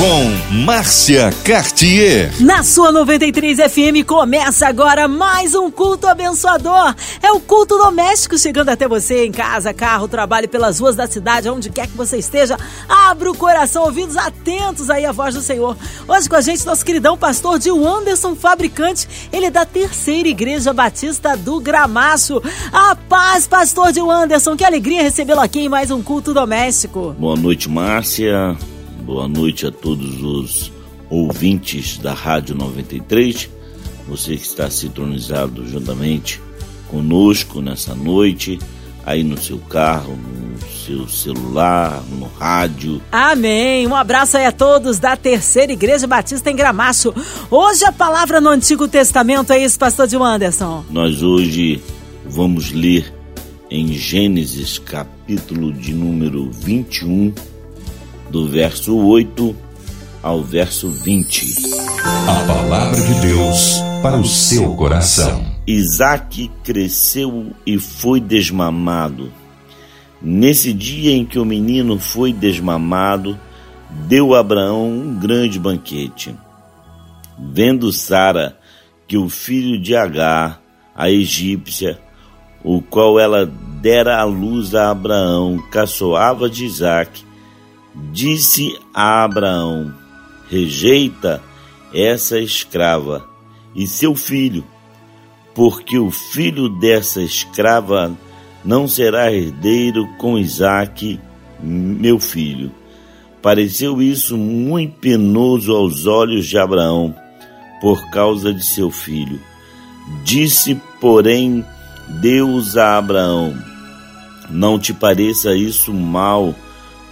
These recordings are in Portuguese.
com Márcia Cartier. Na sua 93 FM começa agora mais um culto abençoador. É o culto doméstico chegando até você em casa, carro, trabalho, pelas ruas da cidade, onde quer que você esteja. Abra o coração, ouvidos atentos aí à voz do Senhor. Hoje com a gente, nosso queridão pastor de Anderson Fabricante. Ele é da terceira igreja batista do Gramacho. A paz, pastor de Anderson. Que alegria recebê-lo aqui em mais um culto doméstico. Boa noite, Márcia. Boa noite a todos os ouvintes da Rádio 93. Você que está sintonizado juntamente conosco nessa noite, aí no seu carro, no seu celular, no rádio. Amém. Um abraço aí a todos da Terceira Igreja Batista em Gramacho. Hoje a palavra no Antigo Testamento é isso, pastor de Anderson. Nós hoje vamos ler em Gênesis capítulo de número 21 do verso 8 ao verso 20. A palavra de Deus para o seu coração. Isaac cresceu e foi desmamado. Nesse dia em que o menino foi desmamado, deu a Abraão um grande banquete. Vendo Sara que o filho de Agar, a egípcia, o qual ela dera à luz a Abraão, caçoava de Isaac, Disse a Abraão: Rejeita essa escrava e seu filho, porque o filho dessa escrava não será herdeiro com Isaque, meu filho. Pareceu isso muito penoso aos olhos de Abraão, por causa de seu filho. Disse, porém, Deus a Abraão: Não te pareça isso mal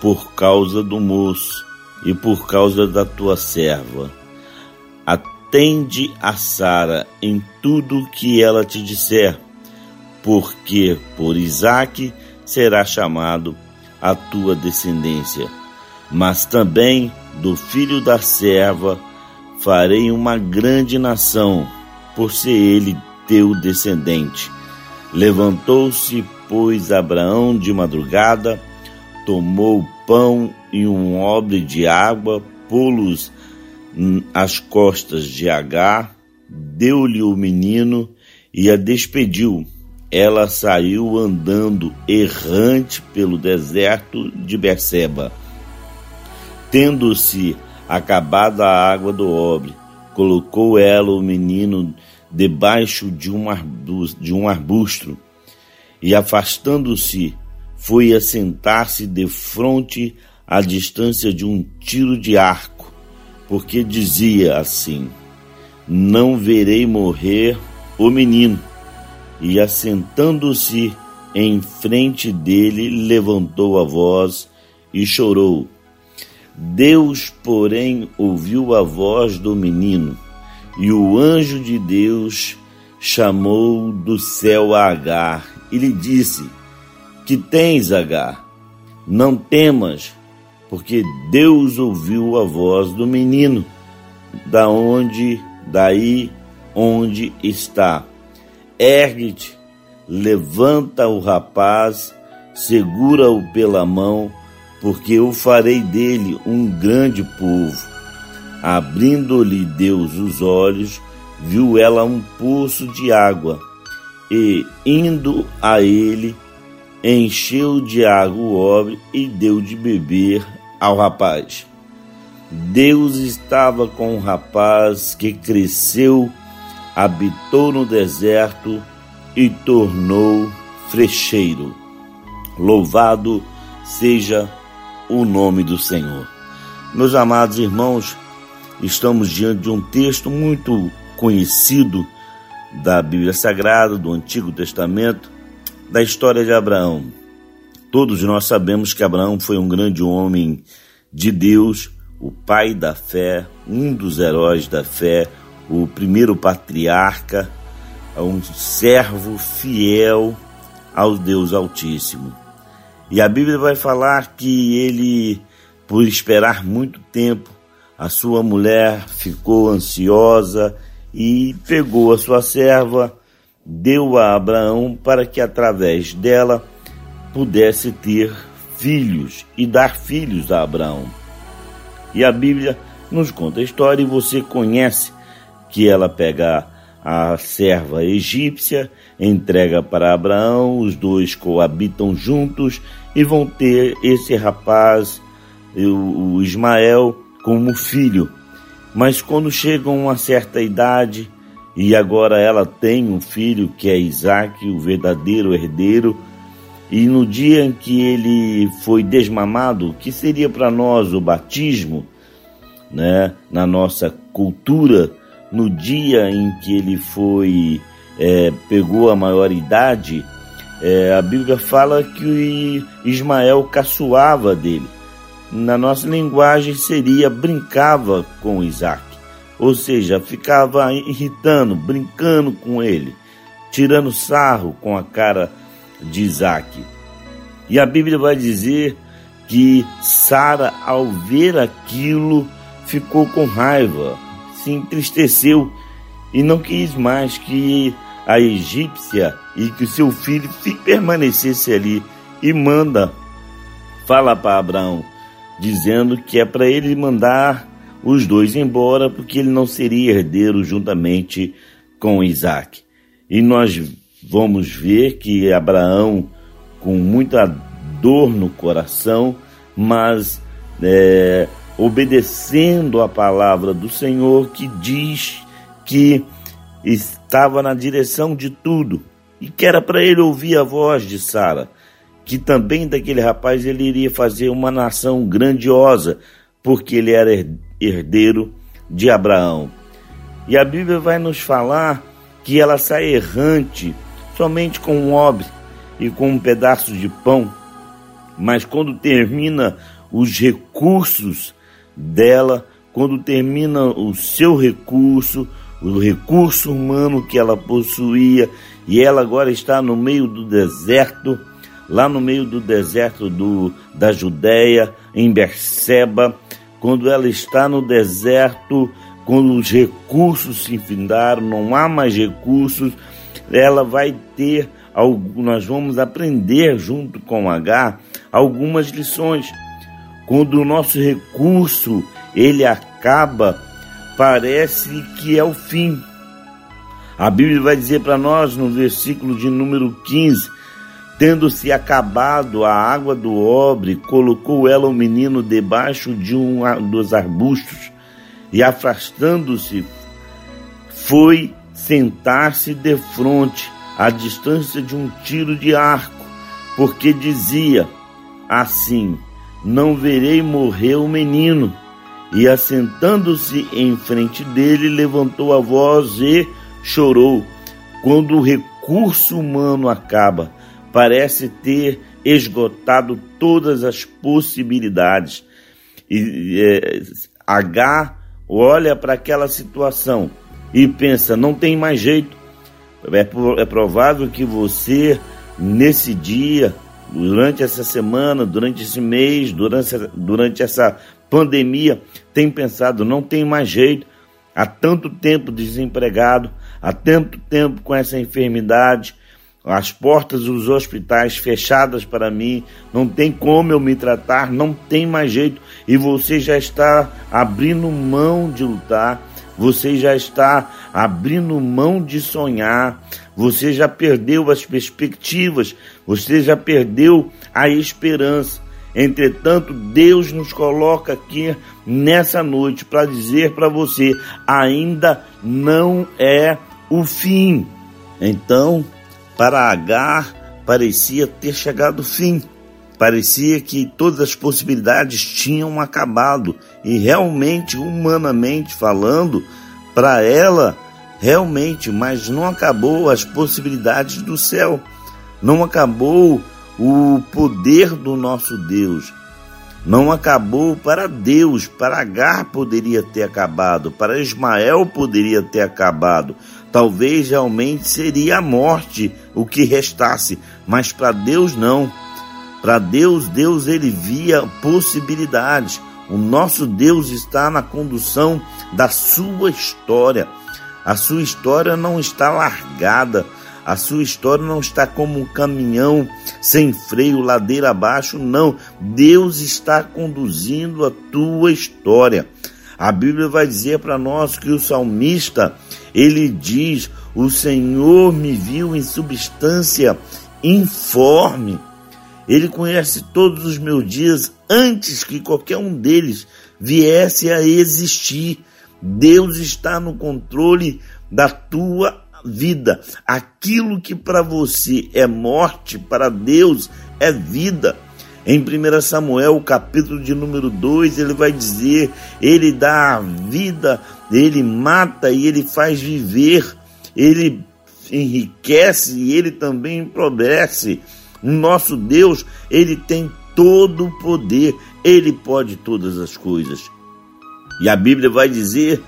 por causa do moço e por causa da tua serva. Atende a Sara em tudo que ela te disser, porque por Isaque será chamado a tua descendência. Mas também do filho da serva farei uma grande nação, por ser ele teu descendente. Levantou-se, pois, Abraão de madrugada, tomou pão e um odre de água, pô-los às costas de Agar, deu-lhe o menino e a despediu. Ela saiu andando errante pelo deserto de Beceba. Tendo-se acabado a água do obre, colocou ela o menino debaixo de um arbusto, de um arbusto e afastando-se foi assentar-se de frente à distância de um tiro de arco, porque dizia assim: Não verei morrer o menino. E assentando-se em frente dele, levantou a voz e chorou. Deus, porém, ouviu a voz do menino, e o anjo de Deus chamou do céu a Agar e lhe disse: que tens, Agar. Não temas, porque Deus ouviu a voz do menino, da onde, daí onde está. Ergue-te, levanta o rapaz, segura-o pela mão, porque eu farei dele um grande povo. Abrindo-lhe Deus os olhos, viu ela um poço de água, e, indo a ele, encheu de água o obre e deu de beber ao rapaz. Deus estava com o rapaz que cresceu, habitou no deserto e tornou frecheiro. Louvado seja o nome do Senhor. Meus amados irmãos, estamos diante de um texto muito conhecido da Bíblia Sagrada, do Antigo Testamento, da história de Abraão. Todos nós sabemos que Abraão foi um grande homem de Deus, o pai da fé, um dos heróis da fé, o primeiro patriarca, um servo fiel ao Deus Altíssimo. E a Bíblia vai falar que ele, por esperar muito tempo, a sua mulher ficou ansiosa e pegou a sua serva, deu a Abraão para que através dela pudesse ter filhos e dar filhos a Abraão. E a Bíblia nos conta a história e você conhece que ela pega a serva egípcia, entrega para Abraão, os dois coabitam juntos e vão ter esse rapaz, o Ismael, como filho. Mas quando chegam a uma certa idade, e agora ela tem um filho que é Isaac, o verdadeiro herdeiro, e no dia em que ele foi desmamado, que seria para nós o batismo, né, na nossa cultura, no dia em que ele foi é, pegou a maioridade, é, a Bíblia fala que Ismael caçoava dele. Na nossa linguagem seria brincava com Isaac, ou seja, ficava irritando, brincando com ele, tirando sarro com a cara de Isaac. E a Bíblia vai dizer que Sara, ao ver aquilo, ficou com raiva, se entristeceu e não quis mais que a egípcia e que seu filho permanecesse ali e manda fala para Abraão dizendo que é para ele mandar os dois embora porque ele não seria herdeiro juntamente com Isaac. E nós vamos ver que Abraão, com muita dor no coração, mas é, obedecendo a palavra do Senhor que diz que estava na direção de tudo e que era para ele ouvir a voz de Sara, que também daquele rapaz ele iria fazer uma nação grandiosa, porque ele era herdeiro de Abraão. E a Bíblia vai nos falar que ela sai errante somente com um obre e com um pedaço de pão, mas quando termina os recursos dela, quando termina o seu recurso, o recurso humano que ela possuía, e ela agora está no meio do deserto, lá no meio do deserto do, da Judéia, em Berseba, quando ela está no deserto, quando os recursos se findaram, não há mais recursos, ela vai ter, nós vamos aprender junto com H algumas lições. Quando o nosso recurso ele acaba, parece que é o fim. A Bíblia vai dizer para nós no versículo de número 15: Tendo-se acabado a água do obre, colocou ela o menino debaixo de um dos arbustos e, afastando-se, foi sentar-se de frente, à distância de um tiro de arco, porque dizia assim: Não verei morrer o menino. E assentando-se em frente dele, levantou a voz e chorou. Quando o recurso humano acaba, parece ter esgotado todas as possibilidades. E é, H olha para aquela situação e pensa: não tem mais jeito. É, é provável que você, nesse dia, durante essa semana, durante esse mês, durante, durante essa pandemia, tem pensado: não tem mais jeito. Há tanto tempo desempregado, há tanto tempo com essa enfermidade, as portas dos hospitais fechadas para mim, não tem como eu me tratar, não tem mais jeito, e você já está abrindo mão de lutar, você já está abrindo mão de sonhar, você já perdeu as perspectivas, você já perdeu a esperança. Entretanto, Deus nos coloca aqui nessa noite para dizer para você: ainda não é o fim. Então, para Agar, parecia ter chegado o fim. Parecia que todas as possibilidades tinham acabado e realmente, humanamente falando, para ela, realmente, mas não acabou as possibilidades do céu, não acabou o poder do nosso Deus. Não acabou para Deus, para Agar poderia ter acabado, para Ismael poderia ter acabado. Talvez realmente seria a morte o que restasse, mas para Deus não. Para Deus, Deus ele via possibilidades. O nosso Deus está na condução da sua história. A sua história não está largada. A sua história não está como um caminhão sem freio, ladeira abaixo, não. Deus está conduzindo a tua história. A Bíblia vai dizer para nós que o salmista, ele diz: "O Senhor me viu em substância informe. Ele conhece todos os meus dias antes que qualquer um deles viesse a existir. Deus está no controle da tua vida. Aquilo que para você é morte, para Deus é vida. Em 1 Samuel, capítulo de número 2, ele vai dizer: Ele dá a vida, ele mata e ele faz viver, ele enriquece e ele também empobrece. O nosso Deus, ele tem todo o poder, ele pode todas as coisas. E a Bíblia vai dizer,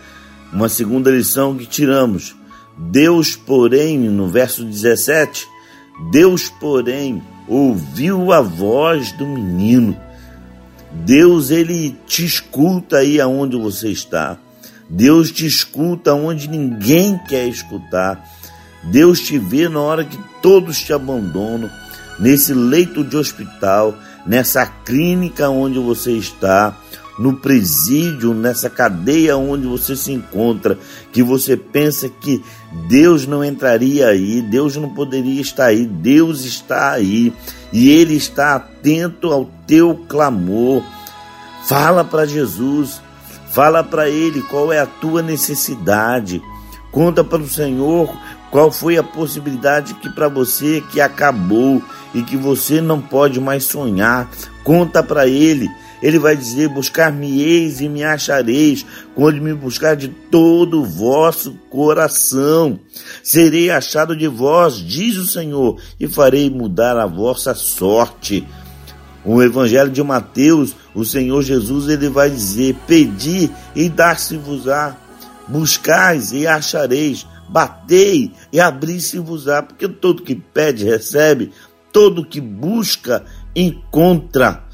uma segunda lição que tiramos: Deus, porém, no verso 17, Deus, porém, ouviu a voz do menino. Deus, ele te escuta aí aonde você está. Deus te escuta onde ninguém quer escutar. Deus te vê na hora que todos te abandonam, nesse leito de hospital, nessa clínica onde você está, no presídio, nessa cadeia onde você se encontra, que você pensa que Deus não entraria aí, Deus não poderia estar aí, Deus está aí e Ele está atento ao teu clamor. Fala para Jesus, fala para Ele qual é a tua necessidade, conta para o Senhor qual foi a possibilidade que para você que acabou e que você não pode mais sonhar? Conta para ele. Ele vai dizer: Buscar-me-eis e me achareis, quando me buscar de todo o vosso coração. Serei achado de vós, diz o Senhor, e farei mudar a vossa sorte. O Evangelho de Mateus, o Senhor Jesus, ele vai dizer: Pedi e dar-se-vos-á, buscais e achareis, batei e abri-se-vos-á, porque todo que pede recebe, todo que busca encontra.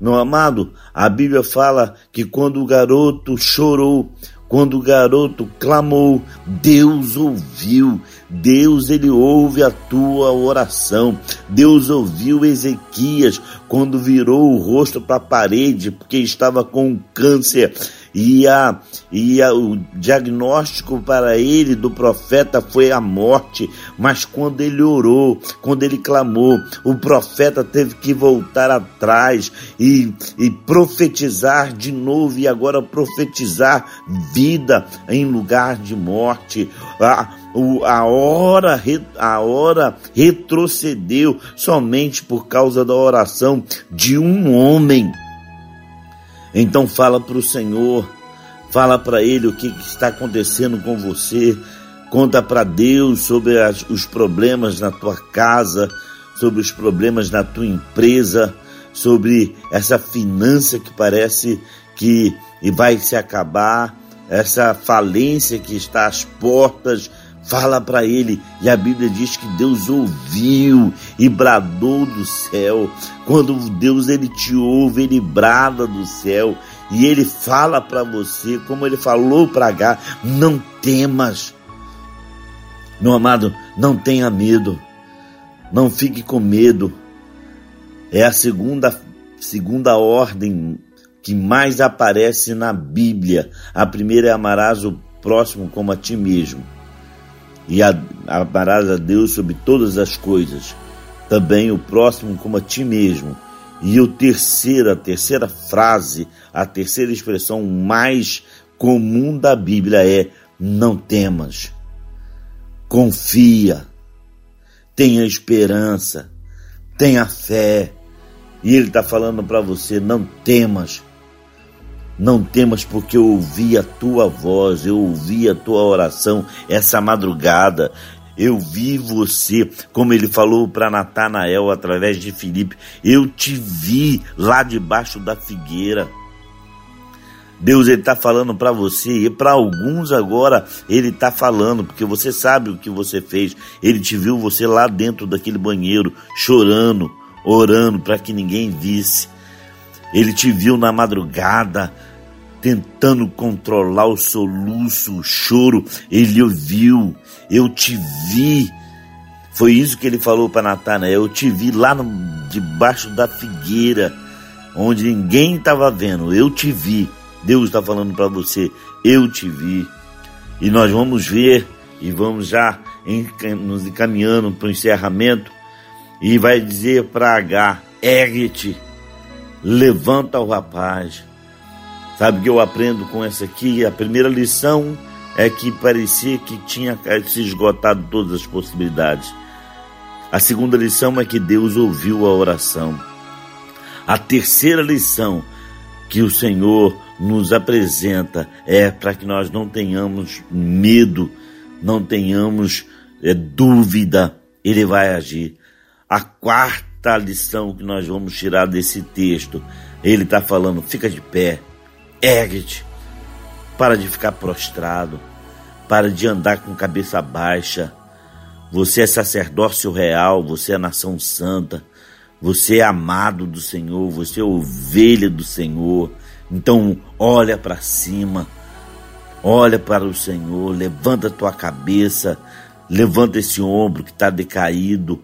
Meu amado, a Bíblia fala que quando o garoto chorou, quando o garoto clamou, Deus ouviu. Deus ele ouve a tua oração. Deus ouviu Ezequias quando virou o rosto para a parede porque estava com câncer e, a, e a, o diagnóstico para ele do profeta foi a morte, mas quando ele orou, quando ele clamou, o profeta teve que voltar atrás e, e profetizar de novo, e agora profetizar vida em lugar de morte. A, a hora, a hora retrocedeu somente por causa da oração de um homem. Então fala para o Senhor, fala para Ele o que, que, está acontecendo com você, conta para Deus sobre as, os problemas na tua casa, sobre os problemas na tua empresa, sobre essa finança que parece que vai se acabar, essa falência que está às portas, Fala para ele, e a Bíblia diz que Deus ouviu e bradou do céu. Quando Deus ele te ouve, ele brada do céu e ele fala para você, como ele falou para H, não temas. Meu amado, não tenha medo. Não fique com medo. É a segunda segunda ordem que mais aparece na Bíblia. A primeira é amarás o próximo como a ti mesmo e amarás a Deus sobre todas as coisas, também o próximo como a ti mesmo. E o terceiro, a terceira frase, a terceira expressão mais comum da Bíblia é: não temas, confia, tenha esperança, tenha fé. E ele está falando para você: não temas, não temas, porque eu ouvi a tua voz, eu ouvi a tua oração essa madrugada. Eu vi você, como ele falou para Natanael através de Filipe, eu te vi lá debaixo da figueira. Deus está falando para você e para alguns agora ele está falando porque você sabe o que você fez. Ele te viu você lá dentro daquele banheiro chorando, orando para que ninguém visse. Ele te viu na madrugada tentando controlar o soluço, o choro. Ele ouviu, eu te vi. Foi isso que ele falou para Natanael. Eu te vi lá no, debaixo da figueira, onde ninguém estava vendo. Eu te vi. Deus está falando para você. Eu te vi. E nós vamos ver e vamos já nos encaminhando para o encerramento. E vai dizer para H: ergue-te, levanta o rapaz. Sabe que eu aprendo com essa aqui? A primeira lição é que parecia que tinha se esgotado todas as possibilidades. A segunda lição é que Deus ouviu a oração. A terceira lição que o Senhor nos apresenta é para que nós não tenhamos medo, não tenhamos é, dúvida, Ele vai agir. A quarta lição que nós vamos tirar desse texto, Ele está falando: fica de pé, ergue-te, para de ficar prostrado, para de andar com cabeça baixa. Você é sacerdócio real, você é nação santa, você é amado do Senhor, você é ovelha do Senhor. Então, olha para cima, olha para o Senhor, levanta a tua cabeça, levanta esse ombro que está decaído,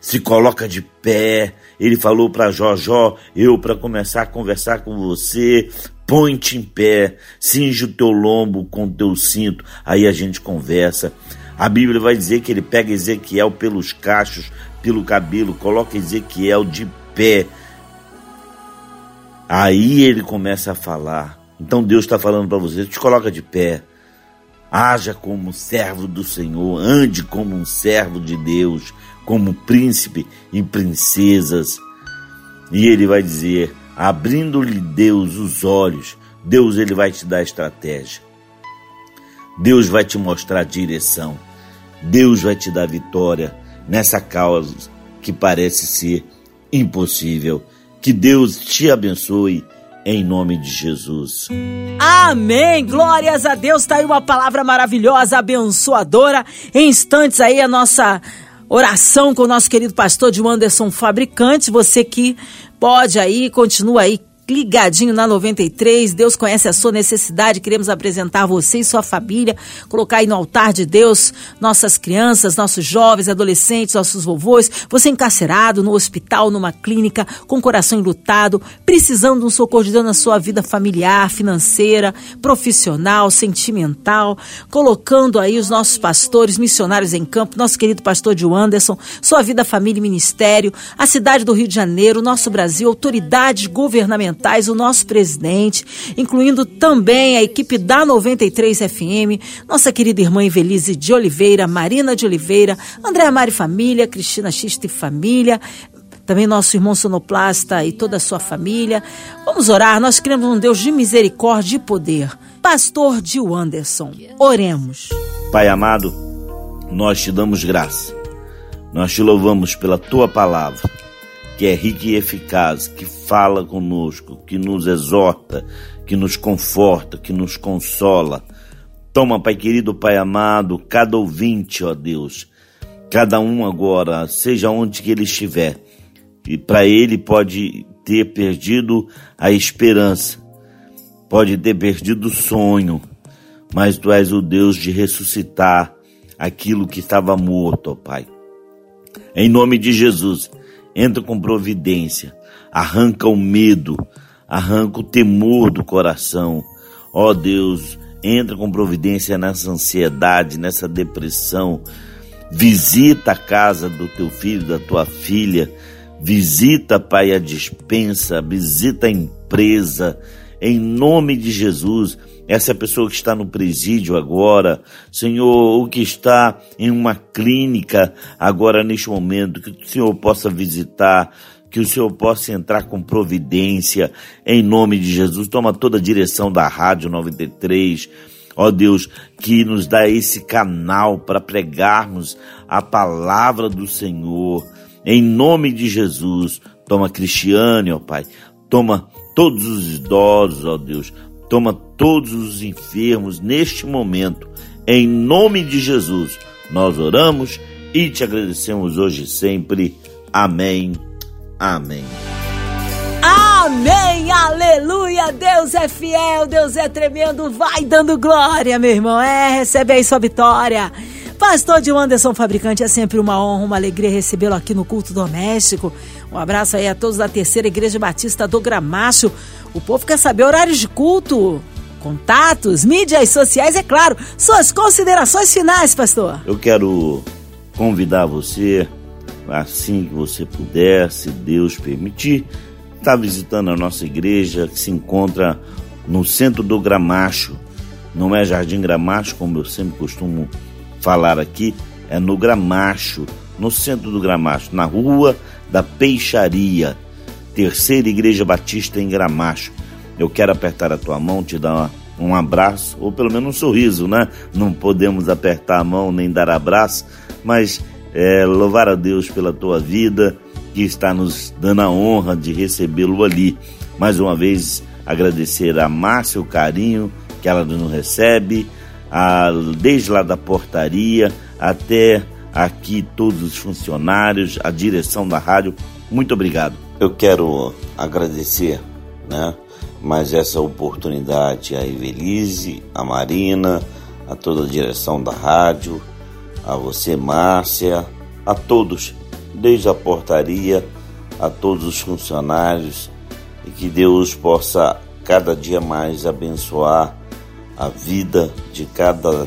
se coloca de pé. Ele falou para Jó, eu para começar a conversar com você, põe-te em pé, cinge o teu lombo com o teu cinto, aí a gente conversa. A Bíblia vai dizer que ele pega Ezequiel pelos cachos, pelo cabelo, coloca Ezequiel de pé. Aí ele começa a falar. Então Deus está falando para você: te coloca de pé. Haja como servo do Senhor, ande como um servo de Deus, como príncipe e princesas. E ele vai dizer: abrindo-lhe Deus os olhos, Deus ele vai te dar estratégia. Deus vai te mostrar direção. Deus vai te dar vitória nessa causa que parece ser impossível. Que Deus te abençoe em nome de Jesus. Amém! Glórias a Deus! Tá aí uma palavra maravilhosa, abençoadora. Em instantes aí a nossa oração com o nosso querido pastor de Anderson Fabricante. Você que pode aí, continua aí ligadinho na 93. Deus conhece a sua necessidade. Queremos apresentar você e sua família, colocar aí no altar de Deus nossas crianças, nossos jovens, adolescentes, nossos vovôs. Você encarcerado no hospital, numa clínica, com o coração enlutado, precisando de um socorro de Deus na sua vida familiar, financeira, profissional, sentimental. Colocando aí os nossos pastores, missionários em campo, nosso querido pastor de Anderson, sua vida, família e ministério, a cidade do Rio de Janeiro, nosso Brasil, autoridades governamentais o nosso presidente, incluindo também a equipe da 93 FM, nossa querida irmã Evelise de Oliveira, Marina de Oliveira, Andréa Mari Família, Cristina Xista e Família, também nosso irmão sonoplasta e toda a sua família. Vamos orar, nós queremos um Deus de misericórdia e poder. Pastor Gil Anderson, oremos. Pai amado, nós te damos graça. Nós te louvamos pela tua palavra que é rica e eficaz, que fala conosco, que nos exorta, que nos conforta, que nos consola. Toma, Pai querido, Pai amado, cada ouvinte, ó Deus, cada um agora, seja onde que ele estiver, e para ele pode ter perdido a esperança, pode ter perdido o sonho, mas tu és o Deus de ressuscitar aquilo que estava morto, ó Pai. Em nome de Jesus, entra com providência, arranca o medo, arranca o temor do coração. Ó oh Deus, entra com providência nessa ansiedade, nessa depressão. Visita a casa do teu filho, da tua filha. Visita, Pai, a dispensa, visita a empresa. Em nome de Jesus, essa pessoa que está no presídio agora, Senhor, o que está em uma clínica agora neste momento, que o Senhor possa visitar, que o Senhor possa entrar com providência, em nome de Jesus. Toma toda a direção da Rádio 93. Ó Deus, que nos dá esse canal para pregarmos a palavra do Senhor. Em nome de Jesus, toma Cristiane, ó Pai. Toma todos os idosos, ó Deus. Toma todos os enfermos neste momento. Em nome de Jesus, nós oramos e te agradecemos hoje e sempre. Amém. Amém. Amém, aleluia, Deus é fiel, Deus é tremendo, vai dando glória, meu irmão, é, recebe aí sua vitória. Pastor de Anderson Fabricante, é sempre uma honra, uma alegria recebê-lo aqui no culto doméstico. Um abraço aí a todos da Terceira Igreja Batista do Gramacho. O povo quer saber horários de culto, contatos, mídias sociais, é claro. Suas considerações finais, pastor. Eu quero convidar você, assim que você puder, se Deus permitir, está visitando a nossa igreja que se encontra no centro do Gramacho. Não é Jardim Gramacho, como eu sempre costumo falar aqui, é no Gramacho, no centro do Gramacho, na rua da Peixaria, terceira igreja batista em Gramacho. Eu quero apertar a tua mão, te dar um abraço, ou pelo menos um sorriso, né? Não podemos apertar a mão nem dar abraço, mas é, louvar a Deus pela tua vida, que está nos dando a honra de recebê-lo ali. Mais uma vez, agradecer a Márcia o carinho que ela nos recebe, a, desde lá da portaria até aqui todos os funcionários, a direção da rádio. Muito obrigado. Eu quero agradecer, né? Mais essa oportunidade a Evelise, a Marina, a toda a direção da rádio, a você, Márcia, a todos desde a portaria a todos os funcionários e que Deus possa cada dia mais abençoar a vida de cada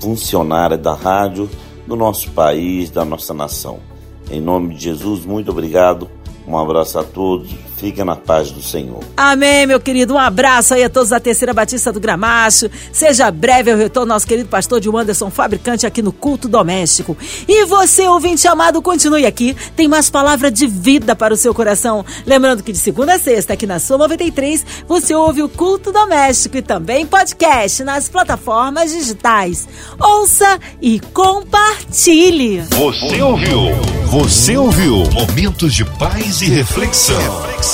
funcionário da rádio do nosso país, da nossa nação. Em nome de Jesus, muito obrigado um abraço a todos, fica na paz do Senhor. Amém, meu querido. Um abraço aí a todos da Terceira Batista do Gramacho. Seja breve o retorno nosso querido pastor de Anderson Fabricante aqui no Culto Doméstico. E você, ouvinte amado, continue aqui. Tem mais palavra de vida para o seu coração. Lembrando que de segunda a sexta, aqui na sua 93, você ouve o Culto Doméstico e também podcast nas plataformas digitais. Ouça e compartilhe. Você ouviu? Você ouviu? Momentos de paz e reflexão. reflexão.